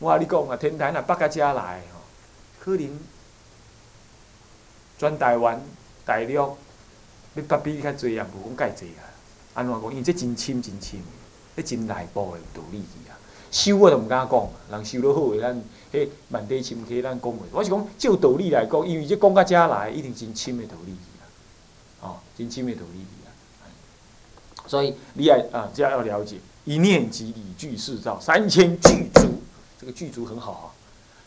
我跟你讲啊，天台若北甲遮来吼，可能全台湾、大陆要北比较济也无讲介济啊。安怎讲？因为这真深真深，这真内部的道理去啊。修我都毋敢讲，人修得好诶，咱迄万地深溪咱讲袂。我是讲照道理来讲，因为这讲到遮来，一定真深的道理去啊。哦，真深的道理去啊。所以你爱啊，这要了解一念即理具四照，三千句。这个具足很好啊，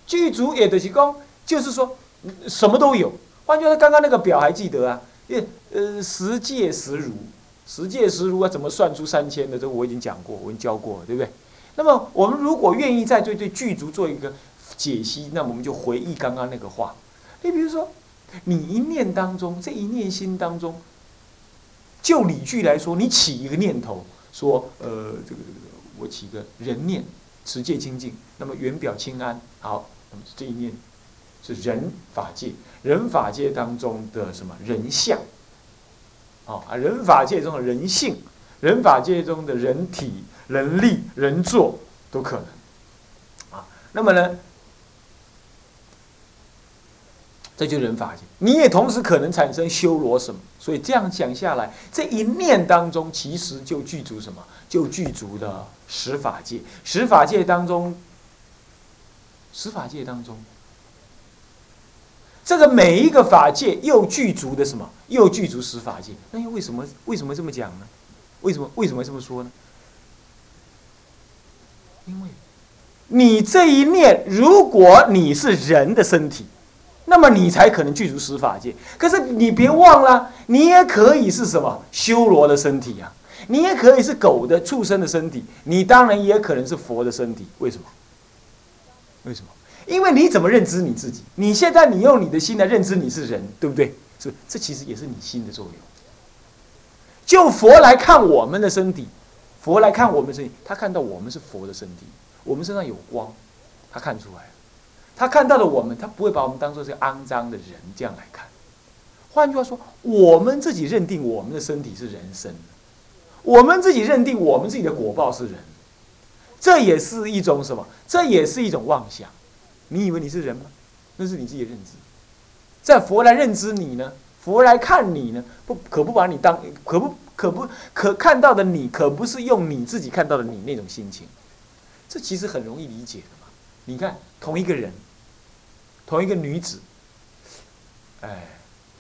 具足也得是讲，就是说什么都有。换句话说，刚刚那个表还记得啊？呃，十界十如，十界十如啊，怎么算出三千的？这个我已经讲过，我已经教过了，对不对？那么我们如果愿意再对对具足做一个解析，那我们就回忆刚刚那个话。你比如说，你一念当中，这一念心当中，就理句来说，你起一个念头，说呃，这个这个，我起一个人念。持戒清净，那么圆表清安，好，那么这一念是人法界，人法界当中的什么人相？啊，人法界中的人性，人法界中的人体、人力、人作都可能。啊，那么呢，这就人法界，你也同时可能产生修罗什么？所以这样讲下来，这一念当中其实就具足什么？就具足的十法界，十法界当中，十法界当中，这个每一个法界又具足的什么？又具足十法界。那又为什么？为什么这么讲呢？为什么？为什么这么说呢？因为，你这一念，如果你是人的身体，那么你才可能具足十法界。可是你别忘了，你也可以是什么修罗的身体啊。你也可以是狗的畜生的身体，你当然也可能是佛的身体。为什么？为什么？因为你怎么认知你自己？你现在你用你的心来认知你是人，对不对？是，这其实也是你心的作用。就佛来看我们的身体，佛来看我们的身体，他看到我们是佛的身体，我们身上有光，他看出来他看到了我们，他不会把我们当做是肮脏的人这样来看。换句话说，我们自己认定我们的身体是人身。我们自己认定我们自己的果报是人，这也是一种什么？这也是一种妄想。你以为你是人吗？那是你自己的认知。在佛来认知你呢？佛来看你呢？不可不把你当可不可不可看到的你，可不是用你自己看到的你那种心情。这其实很容易理解的嘛。你看，同一个人，同一个女子，哎，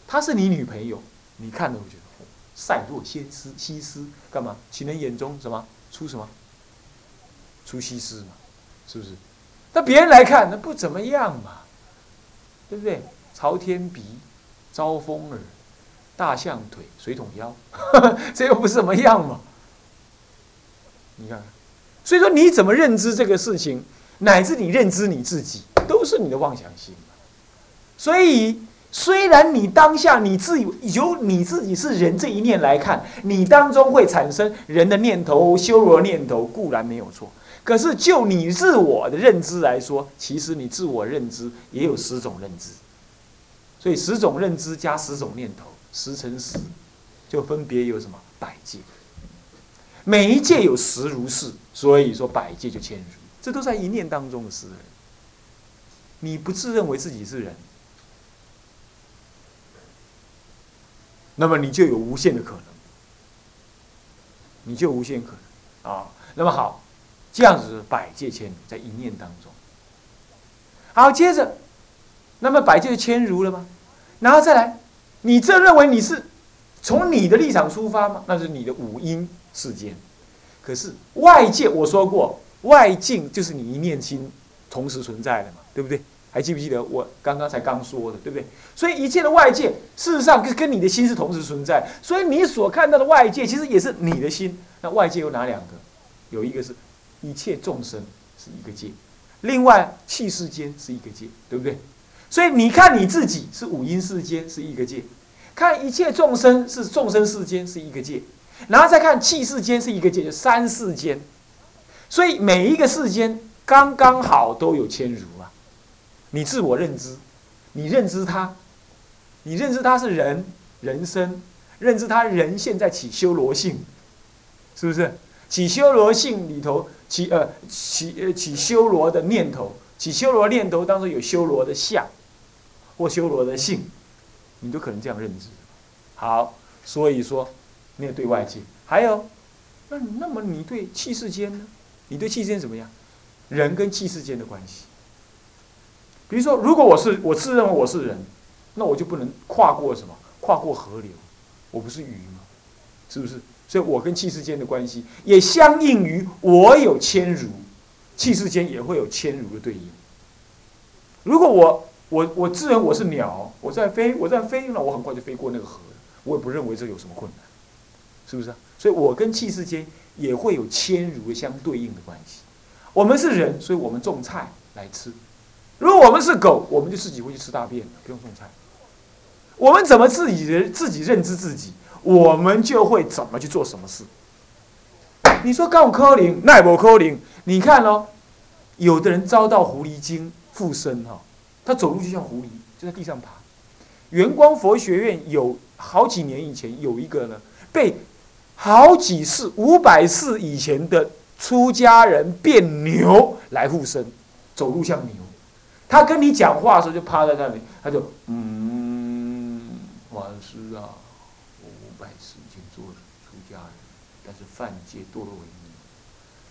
她是你女朋友，你看了会觉得。赛若先思西施干嘛？情人眼中什么出什么？出西施嘛，是不是？那别人来看，那不怎么样嘛，对不对？朝天鼻，招风耳，大象腿，水桶腰，这又不是怎么样嘛？你看，所以说你怎么认知这个事情，乃至你认知你自己，都是你的妄想心所以。虽然你当下你自由由你自己是人这一念来看，你当中会产生人的念头、修罗念头，固然没有错。可是就你自我的认知来说，其实你自我认知也有十种认知。所以十种认知加十种念头，十乘十，就分别有什么百界。每一界有十如是，所以说百界就千如，这都在一念当中的事。你不自认为自己是人。那么你就有无限的可能，你就无限可能啊。那么好，这样子百界千如在一念当中。好，接着，那么百界千如了吗？然后再来，你这认为你是从你的立场出发吗？那是你的五阴世间。可是外界我说过，外境就是你一念心同时存在的嘛，对不对？还记不记得我刚刚才刚说的，对不对？所以一切的外界，事实上跟跟你的心是同时存在。所以你所看到的外界，其实也是你的心。那外界有哪两个？有一个是一切众生是一个界，另外气世间是一个界，对不对？所以你看你自己是五阴世间是一个界，看一切众生是众生世间是一个界，然后再看气世间是一个界，就三世间。所以每一个世间刚刚好都有千如啊。你自我认知，你认知他，你认知他是人，人生，认知他人现在起修罗性，是不是？起修罗性里头，起呃起呃起修罗的念头，起修罗念头当中有修罗的相，或修罗的性，你都可能这样认知。好，所以说，你也对外界，还有，那那么你对气世间呢？你对气世间怎么样？人跟气世间的关系。比如说，如果我是我自认为我是人，那我就不能跨过什么？跨过河流，我不是鱼吗？是不是？所以我跟气世间的关系也相应于我有谦儒，气世间也会有谦儒的对应。如果我我我自认我是鸟，我在飞，我在飞，那我很快就飞过那个河。我也不认为这有什么困难，是不是？所以我跟气世间也会有谦儒相对应的关系。我们是人，所以我们种菜来吃。如果我们是狗，我们就自己会去吃大便，不用种菜。我们怎么自己人自己认知自己，我们就会怎么去做什么事。你说高科林奈博科林，你看哦，有的人遭到狐狸精附身哈，他走路就像狐狸，就在地上爬。圆光佛学院有好几年以前有一个呢，被好几次五百次以前的出家人变牛来附身，走路像牛。他跟你讲话的时候就趴在那里，他就嗯，法师啊，我五百世已经做出家人，但是犯戒堕落为牛，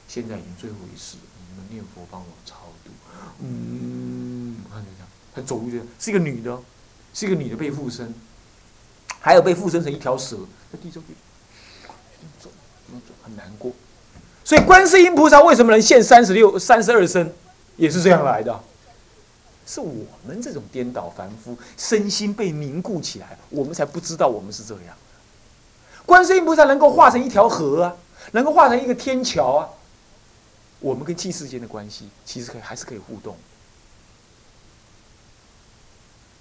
现在已经最后一世，你们念佛帮我超度。嗯，看这样，他走路就是一个女的，是一个女的被附身，还有被附身成一条蛇，在地上走，走，很难过。所以观世音菩萨为什么能现三十六、三十二身，也是这样来的。是我们这种颠倒凡夫，身心被凝固起来，我们才不知道我们是这样。观世音菩萨能够化成一条河啊，能够化成一个天桥啊，我们跟气世间的关系，其实可以还是可以互动。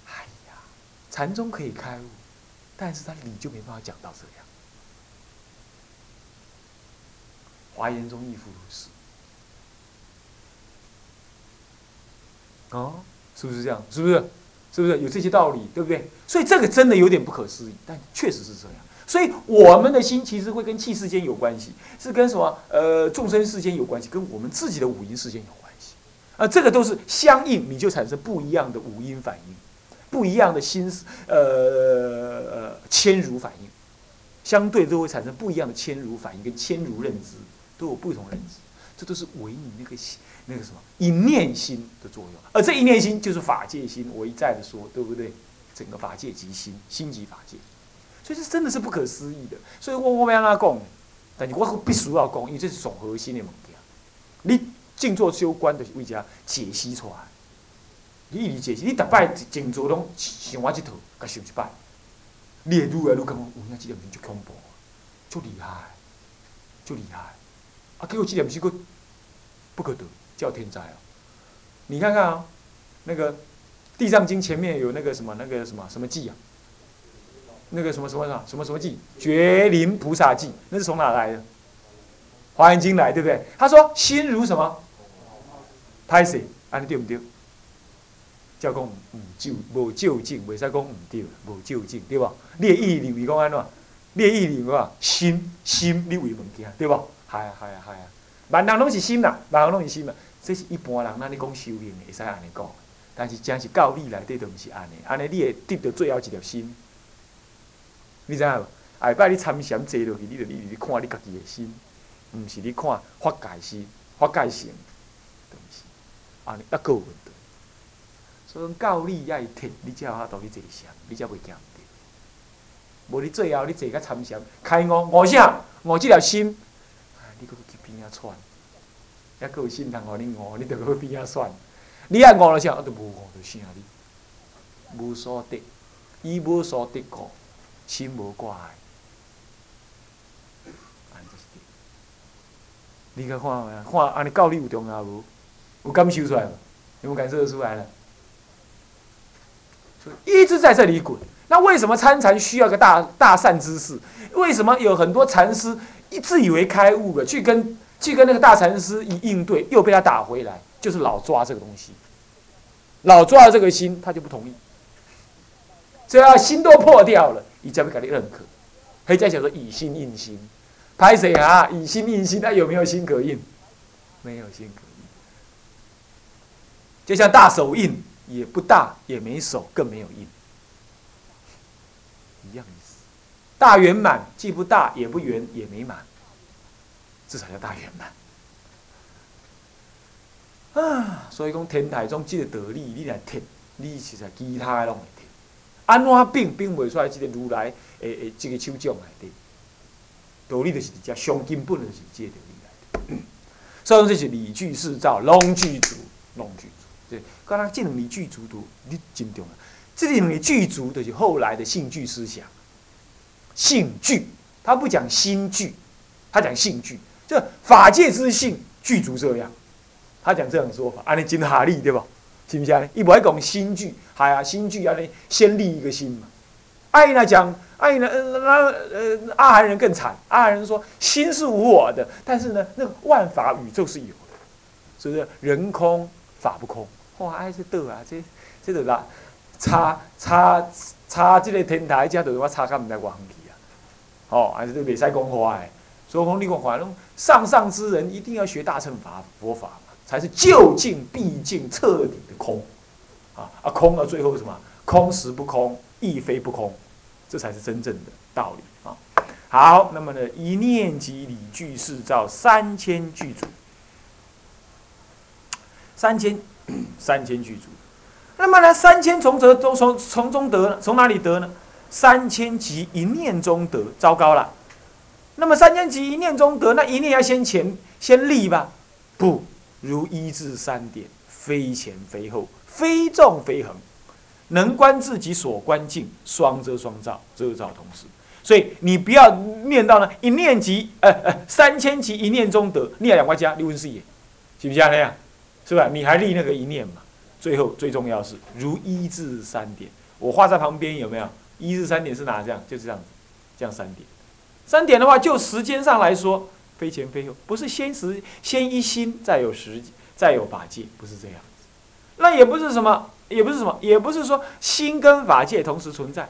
哎呀，禅宗可以开悟，但是他理就没办法讲到这样。华严中亦复如是。哦。是不是这样？是不是？是不是有这些道理？对不对？所以这个真的有点不可思议，但确实是这样。所以我们的心其实会跟气世间有关系，是跟什么？呃，众生世间有关系，跟我们自己的五阴世间有关系。啊，这个都是相应，你就产生不一样的五阴反应，不一样的心思，呃呃，谦儒反应，相对都会产生不一样的千如反应，跟千如认知都有不同认知。这都是为你那个心。那个什么一念心的作用，而这一念心就是法界心。我一再的说，对不对？整个法界即心，心即法界，所以这真的是不可思议的。所以我我要安怎讲？但是我必须要讲，因为这是总核心的物件。你静坐修观的为家解析出来，你一解析，你逐摆静坐拢想我这套，甲想一摆，你会愈来愈感觉，有影这念心就恐怖，就厉害，就厉害。啊，结果这念心个不可得。叫天灾哦！你看看啊，那个《地藏经》前面有那个什么，那个什么什么记啊？那个什么什么什么什么什么记？觉灵菩萨记，那是从哪来的？《华严经》来，对不对？他说：“心如什么？拍死，安尼对不对？叫讲唔就无究竟，未使讲唔对，无究竟，对吧？你的意念为讲安怎？你的意念话心心你为物件，对吧？系啊系啊系啊，万人拢是心啦，万人拢是心啦。这是一般人，咱咧讲修行会使安尼讲，但是真是教理内底都毋是安尼。安尼你会得到最后一条心，你知影无？下摆你参禅坐落去，你着你你看你家己的心，毋是你看法界心、法界性，东西。安尼抑够问题。所以教理要摕，你才有法度去坐禅，你才袂惊毋对。无你最后你坐甲参禅，开悟悟啥？悟即条心，你搁去边仔窜。还佫有心通互你悟，你着去边仔算。你爱悟了啥？我，都无悟着啥哩？无所得，伊无所得故，心无挂碍。你甲看下，看安尼教你有重要无？有感受出来无？有无感受得出来了？一直在这里滚。那为什么参禅需要个大大善知识？为什么有很多禅师一自以为开悟了，去跟？去跟那个大禅师一应对，又被他打回来，就是老抓这个东西，老抓这个心，他就不同意。只要心都破掉了，你才会给你认可。可以再讲说以心印心，拍谁啊？以心印心，他有没有心可印？没有心可印。就像大手印，也不大，也没手，更没有印，一样意思。大圆满，既不大，也不圆，也没满，这才叫大圆满。啊，所以讲天台中这个道理，你来听，你实在其他的拢会听。安怎并并袂出来，这个如来诶诶，这个手掌内底道理就是只上根本就是这个道理来的。所以讲这是理具四照，拢具足，拢具足。对，刚刚这两个具足都你真重要。这两个具足就是后来的性具思想。性具，他不讲心具，他讲性具。这法界之性具足这样，他讲这样说法，安尼真哈利对吧？是不是啊？伊不爱讲心具，系啊，心具要先立一个心嘛。爱呢讲，爱呢那呃阿含人更惨，阿含人说心是无我的，但是呢那个万法宇宙是有的，是不是？人空法不空。哇，爱，这倒啊，这这个啦，差差差，这个天台，这都我差到唔知偌远去啊！哦，还是都未使讲话诶。所以讲你讲话，拢上上之人一定要学大乘法佛法，才是究竟毕竟彻底的空啊！啊，空到最后什么？空实不空，亦非不空，这才是真正的道理啊！好，那么呢，一念即理具四照三千具足，三千。三千具足，那么呢？三千从则都从从中得，从哪里得呢？三千即一念中得，糟糕了。那么三千即一念中得，那一念要先前先立吧？不，如一至三点，非前非后，非重非横，能观自己所观境，双遮双照，遮照同时。所以你不要念到呢，一念即呃呃三千即一念中得，念两块加六分四也，是不是那样？是吧？你还立那个一念嘛？最后最重要是如一至三点，我画在旁边有没有？一至三点是哪这样？就是这样，这样三点。三点的话，就时间上来说，非前非后，不是先时先一心，再有时，再有法界，不是这样子。那也不是什么，也不是什么，也不是说心跟法界同时存在，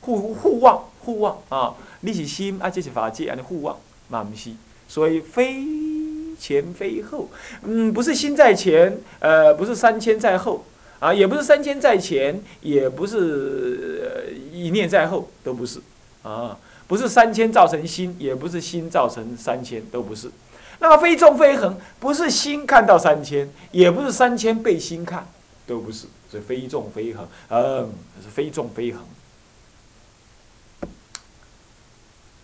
互互望互望啊！你是心啊，这是法界啊，你互望，嘛不是，所以非。前非后，嗯，不是心在前，呃，不是三千在后，啊，也不是三千在前，也不是一念在后，都不是，啊，不是三千造成心，也不是心造成三千，都不是。那么非纵非横，不是心看到三千，也不是三千被心看，都不是，所以非纵非横，嗯，是非纵非横。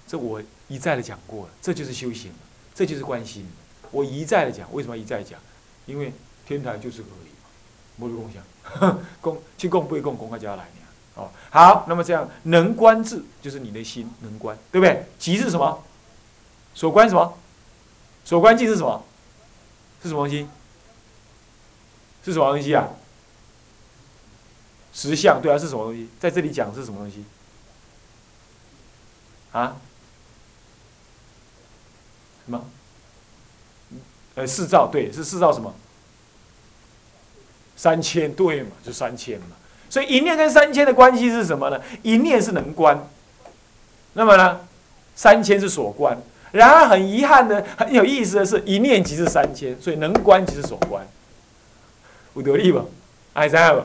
这我一再的讲过了，这就是修行，这就是关心。我一再的讲，为什么一再讲？因为天台就是个而已嘛，不是共享，共去共不会共，共开家来。哦，好，那么这样能观智就是你的心能观，对不对？即是什么？所观什么？所观境是什么？是什么东西？是什么东西啊？实相，对啊，是什么东西？在这里讲是什么东西？啊？什么？呃，四兆对，是四兆什么？三千对嘛，就三千嘛。所以一念跟三千的关系是什么呢？一念是能观，那么呢，三千是所观。然而很遗憾的，很有意思的是，一念即是三千，所以能观即是所观。不得力吧？爱在吧？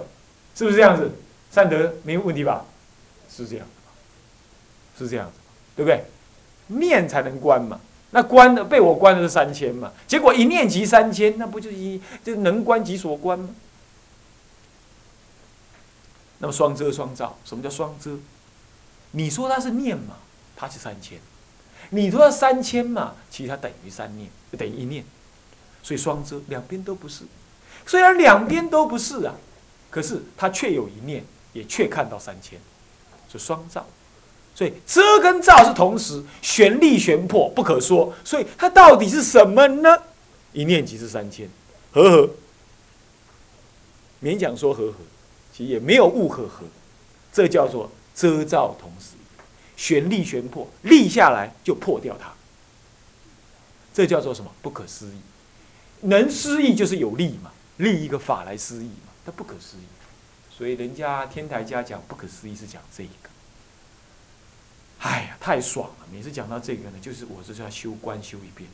是不是这样子？善德没有问题吧？是这样，是这样，对不对？念才能观嘛。那关的被我关的是三千嘛？结果一念即三千，那不就一就能观即所观吗？那么双遮双照，什么叫双遮？你说它是念嘛，它是三千；你说它三千嘛，其实它等于三念，等于一念。所以双遮两边都不是。虽然两边都不是啊，可是它却有一念，也却看到三千，是双照。所以遮跟照是同时，玄力玄破不可说。所以它到底是什么呢？一念即是三千，和合。勉强说和合，其实也没有物和合，这叫做遮照同时，玄力玄破，立下来就破掉它。这叫做什么？不可思议。能思议就是有利嘛，立一个法来思议嘛，它不可思议。所以人家天台家讲不可思议是讲这一个。哎呀，太爽了！每次讲到这个呢，就是我就是要修观修一遍。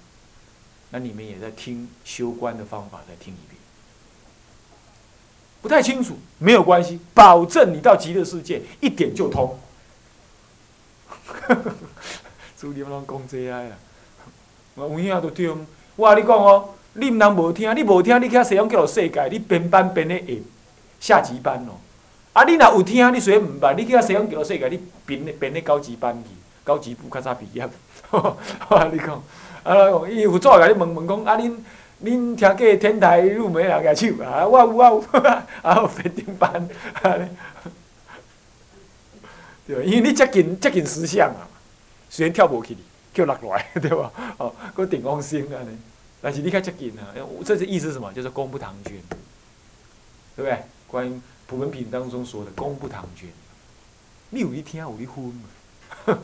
那你们也在听修观的方法，再听一遍。不太清楚，没有关系，保证你到极乐世界一点就通。主你们拢讲这啊！我有影都对。我甲你讲哦，你毋通无听，你无听，你去西方极乐世界，你编班编咧下级班哦。啊，你若有听，你虽然毋捌，你去西方极乐世界，你编咧编咧高级班去，高级部较早毕业。我甲你讲，啊，伊有做甲你问问讲，啊，恁恁听过天台入门两个手啊？我有我有，啊，有编顶班，安尼对，因为你接近接近实相啊，虽然跳无去哩。叫落来，对吧？哦，个顶光星安尼，但是你较接近啊，这是意思是什么？就是功不唐捐，对不对？关于普门品当中说的功不唐捐，你有你听，有你分嘛？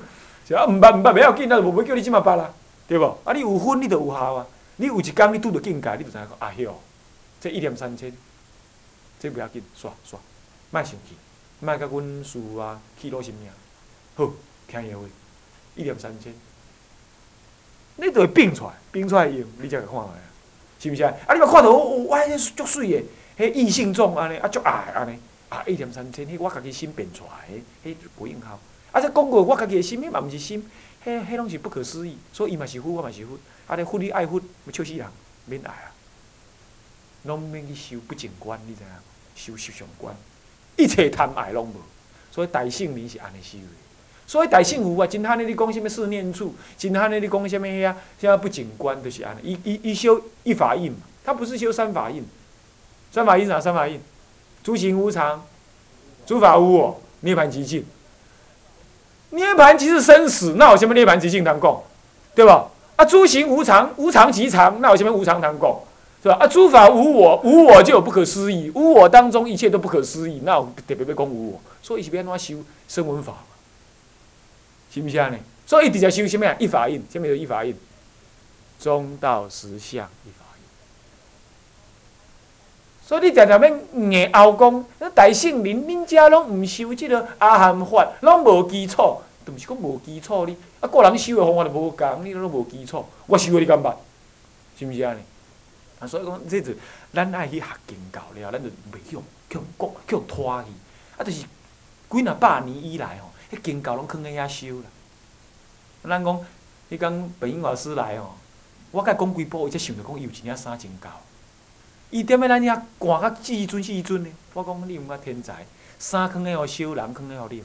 是啊，毋捌毋捌，袂要紧啊，无要叫你即么捌啦，对无？啊，你有分，你就有效啊。你有一工你拄着境界，你就知影讲啊哟，这一念三千，这不要紧，煞煞，莫生气，莫甲阮师啊气落心命。好，听伊话，一念三千。你就会变出来，变出来用，你才会看下，是毋是啊？啊，你嘛看到哦，哇，迄足水诶，迄异性种安尼，啊足爱安尼，啊一念三千，迄我家己心变出来，迄迄不用效。啊，这讲过我家己诶心，迄嘛毋是心，迄迄拢是不可思议。所以伊嘛是佛，我嘛是佛，啊，你佛你爱佛，要笑死人，免爱啊，拢免去修不净观，你知影？修实相观，一切贪爱拢无。所以大圣明是安尼修的。所以大圣佛啊，真罕的你讲什么四念处，真罕的你讲什么呀？现在不净观就是安尼，一、一、一修一法印嘛，他不是修三法印。三法印啥？三法印，诸行无常，诸法无我，涅槃极境。涅盘即是生死，那有什么涅盘极境难讲？对吧？啊，诸行无常，无常即常，那有什么无常难讲？是吧？啊，诸法无我，无我就有不可思议，无我当中一切都不可思议，那我特别别讲无我，所以是要修声闻法。是毋是安尼？所以直接修什么啊？一法印，什么叫一法印？中道实相一法印。所以你常常要硬拗讲，那大圣人恁家拢毋修即个阿含法，拢无基础，都毋是讲无基础哩。啊，个人修的方法就无共，你拢无基础。我修的你敢捌？是毋是安尼？啊，所以讲，这是咱爱去学经教了，咱就袂用去国去拖去。啊，就是几若百年以来吼。迄经教拢囥喺遐修啦。咱讲，迄讲北英老师来吼，我甲讲几步，伊才想着讲伊有一领衫真厚。伊踮咧咱遐赶甲至尊至尊呢。我讲你毋甲天才，衫囥喺互烧，人囥喺互啉，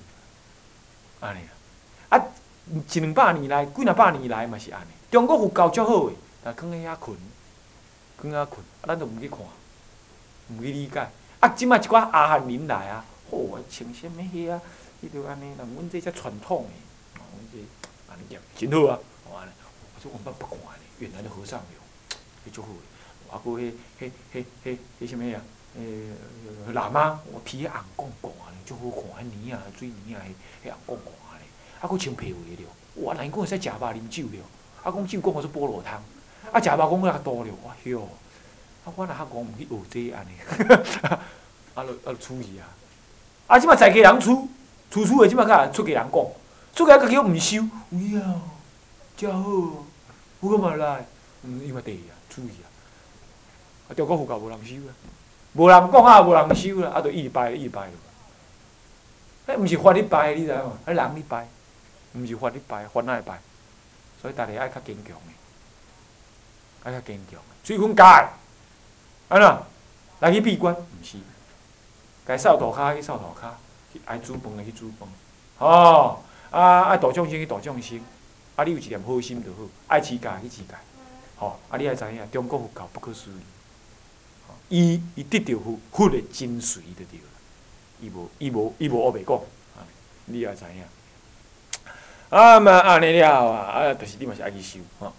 安尼啊。一两百年来，几若百年来嘛是安尼。中国佛教足好诶，但囥喺遐困，囥遐困，咱都毋去看，毋去理解。啊，即摆一寡阿汉人来啊，好啊，穿啥物迄啊？伊就安尼，人阮这只传统诶，阮这安尼讲真好啊！我安尼，我说我捌不看咧，越南的和尚哟，迄足好诶。啊，过迄、迄、迄、迄、迄什物啊？诶，喇嘛，我皮红光光安尼，足好看，迄泥啊，水泥啊，迄迄红光光。啊，佫穿皮鞋了，哇！人讲会使食肉啉酒了，啊，讲酒讲我是菠萝汤，啊，食肉讲我较多了，哇哟！啊，我若较讲毋去学这安尼，啊，落啊，处去啊！啊，即摆在家人厝。处处诶，即摆甲出家人讲，出家人家己毋收，有影，真好，有干嘛来？嗯，伊嘛第啊，注意啊，啊，中国佛教无人收啊，无人讲啊，无人收啦，啊，着一拜一拜咯。迄毋是法你拜，你知影无？迄人你拜，毋是法你拜，法哪会拜？所以逐个爱较坚强的，爱较坚强。水分戒，安怎？来去闭关，毋是，该扫涂骹去扫涂骹。去爱煮饭的去煮饭，吼啊爱大众生去大众生，啊你有一点好心就好，爱持戒去持戒，吼啊你爱知影中国佛教不可思议，伊伊得到佛佛的精髓就对了，伊无伊无伊无恶白讲，你爱知影。啊嘛安尼了啊，啊就是你嘛是爱去修吼。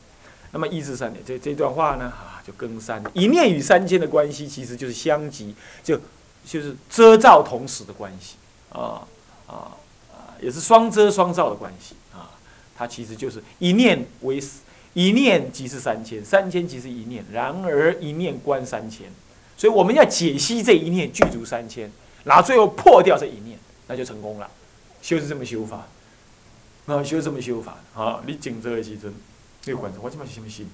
那么一至三年这这段话呢，啊就跟三一念与三千的关系，其实就是相即，就就是遮罩同时的关系。啊啊啊！也是双遮双照的关系啊。它其实就是一念为一念即是三千，三千即是一念。然而一念观三千，所以我们要解析这一念具足三千，然后最后破掉这一念，那就成功了。修是这么修法，啊，修什么修法？啊，你静坐的时阵，你观察我即摆是啥物心？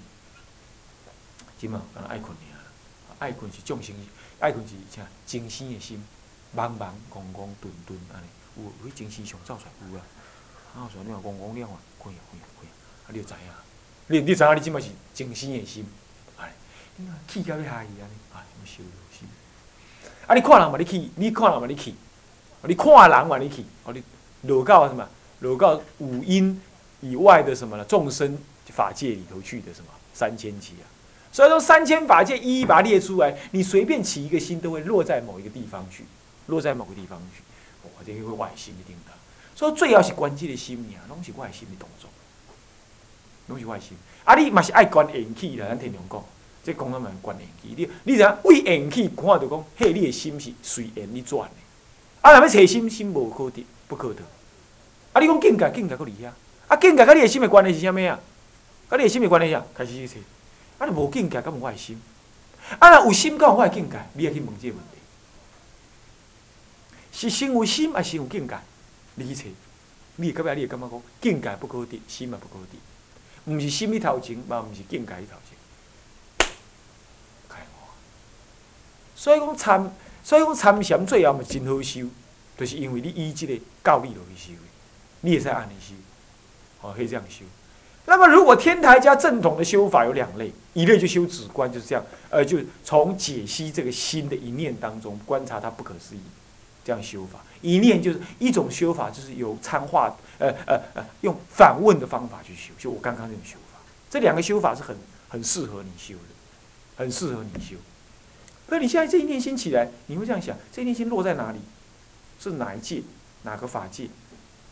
即嘛，敢爱困尔，爱困是众生，爱困是啥？精生的心，茫茫、空空、顿顿安尼，有有迄精神上走出来有啊。啊，像你话空空了啊，困啊困啊困啊，啊，你就知影，你你知影你即摆是精生的心，哎，你看气到要下去安尼，啊，什么修心？啊，你看人嘛，你气；你看人嘛，你气；你看人嘛，你气。哦，你落到什么？落到五阴以外的什么呢？众生法界里头去的什么三千劫啊？所以说三千法界一一把它列出来，你随便起一个心，都会落在某一个地方去，落在某个地方去。哇，这个会外心一定的。所以最要是关键的心呀，拢是外心的动作，拢是外心。啊，你嘛是爱关元气啦，咱听常讲，这讲了嘛关元气。你你知影为元气看到讲，嘿，你的心是随缘你转的。啊，若要找心，心无可得，不可得。啊，你讲境界，境界搁伫遐。啊，境界甲你的心的关系是啥物啊？甲你的心的关系啥？开始去找。啊，你无境界，敢有我的心？啊，若有心，敢有我的境界？你也去问即个问题。是心有心，还是有境界？你去找。你到尾你会感觉讲，境界不可得，心也不可得。毋是心里头前，嘛毋是境界里头前。开所以讲参，所以讲参禅最后嘛真好修，就是因为你依即个教理落去修的，你会使安尼修，哦，可以这样修。那么，如果天台家正统的修法有两类，一类就修止观，就是这样，呃，就从解析这个心的一念当中观察它不可思议，这样修法。一念就是一种修法，就是有参化，呃呃呃，用反问的方法去修，就我刚刚那种修法。这两个修法是很很适合你修的，很适合你修。那你现在这一念心起来，你会这样想：这一念心落在哪里？是哪一界？哪个法界？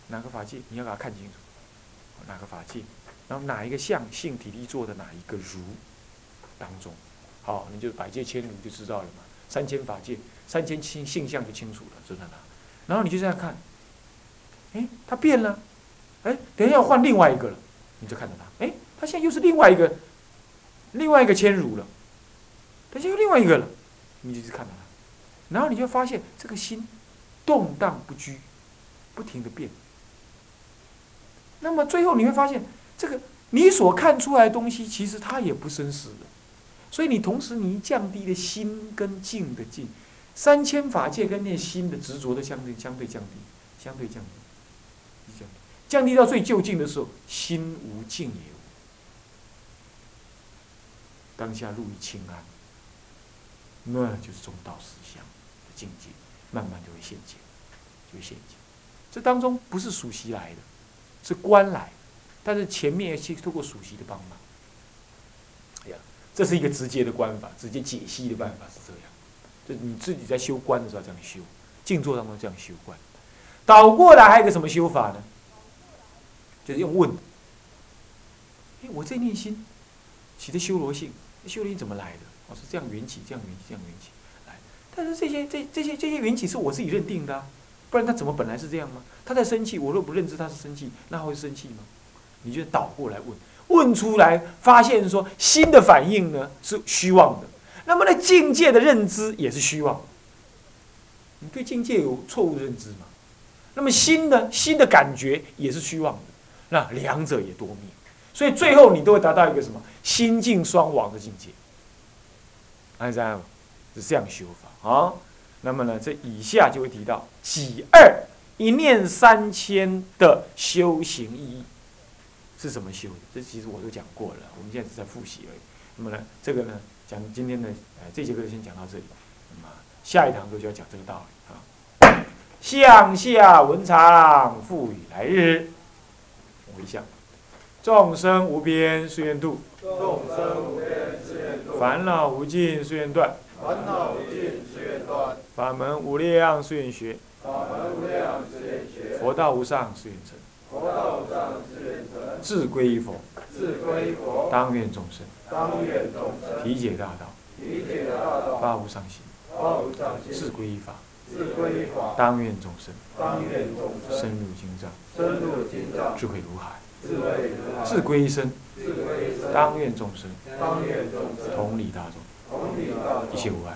哪个法界？你要把它看清楚，哪个法界？然后哪一个相性体力做的哪一个如当中，好，你就百界千如就知道了嘛。三千法界，三千性性相就清楚了，知道吗？然后你就这样看，哎，它变了，哎，等下要换另外一个了，你就看到它，哎，它现在又是另外一个，另外一个千如了，它现在又另外一个了，你就去看到它，然后你就发现这个心动荡不居，不停的变，那么最后你会发现。这个你所看出来的东西，其实它也不生死的，所以你同时你降低了心跟境的境，三千法界跟那心的执着的相对相对降低，相对降低，降低，降低到最就近的时候，心无境也无，当下入于清安，那就是中道实相的境界，慢慢就会现前，就会现前。这当中不是熟悉来的，是观来。但是前面要去透过熟悉的帮忙，哎呀，这是一个直接的观法，直接解析的办法是这样。就你自己在修观的时候这样修，静坐当中这样修观。倒过来还有个什么修法呢？就是用问。哎，我这念心起的修罗性，修罗性怎么来的？哦，是这样缘起，这样缘起，这样缘起来。但是这些这这些这些缘起是我自己认定的，不然他怎么本来是这样吗？他在生气，我若不认知他是生气，那会生气吗？你就倒过来问，问出来发现说心的反应呢是虚妄的，那么呢境界的认知也是虚妄。你对境界有错误的认知吗？那么心呢心的感觉也是虚妄的，那两者也多灭，所以最后你都会达到一个什么心境双亡的境界。安这样是这样修法啊。那么呢这以下就会提到己二一念三千的修行意义。是怎么修的？这其实我都讲过了，我们现在只在复习而已。那么呢，这个呢，讲今天的，哎，这节课先讲到这里。那么下一堂课就要讲这个道理啊。向下文长，赋予来日。回向，众生无边誓愿度，众生无边誓愿度。烦恼无尽誓愿断，烦恼无尽誓愿断。法门无量誓愿学，法门无量誓愿学。佛道无上誓愿成。佛道无上誓愿成，自归佛，自归佛，当愿众生，当愿众生，体解大道，体解大道，发无上心，发无上心，自归依法，当愿众生，当愿众生，深入经藏，深入经藏，智慧如海，智慧如海，自归一生，自归一生，当愿众生，当愿众生，同理大众，一切无碍，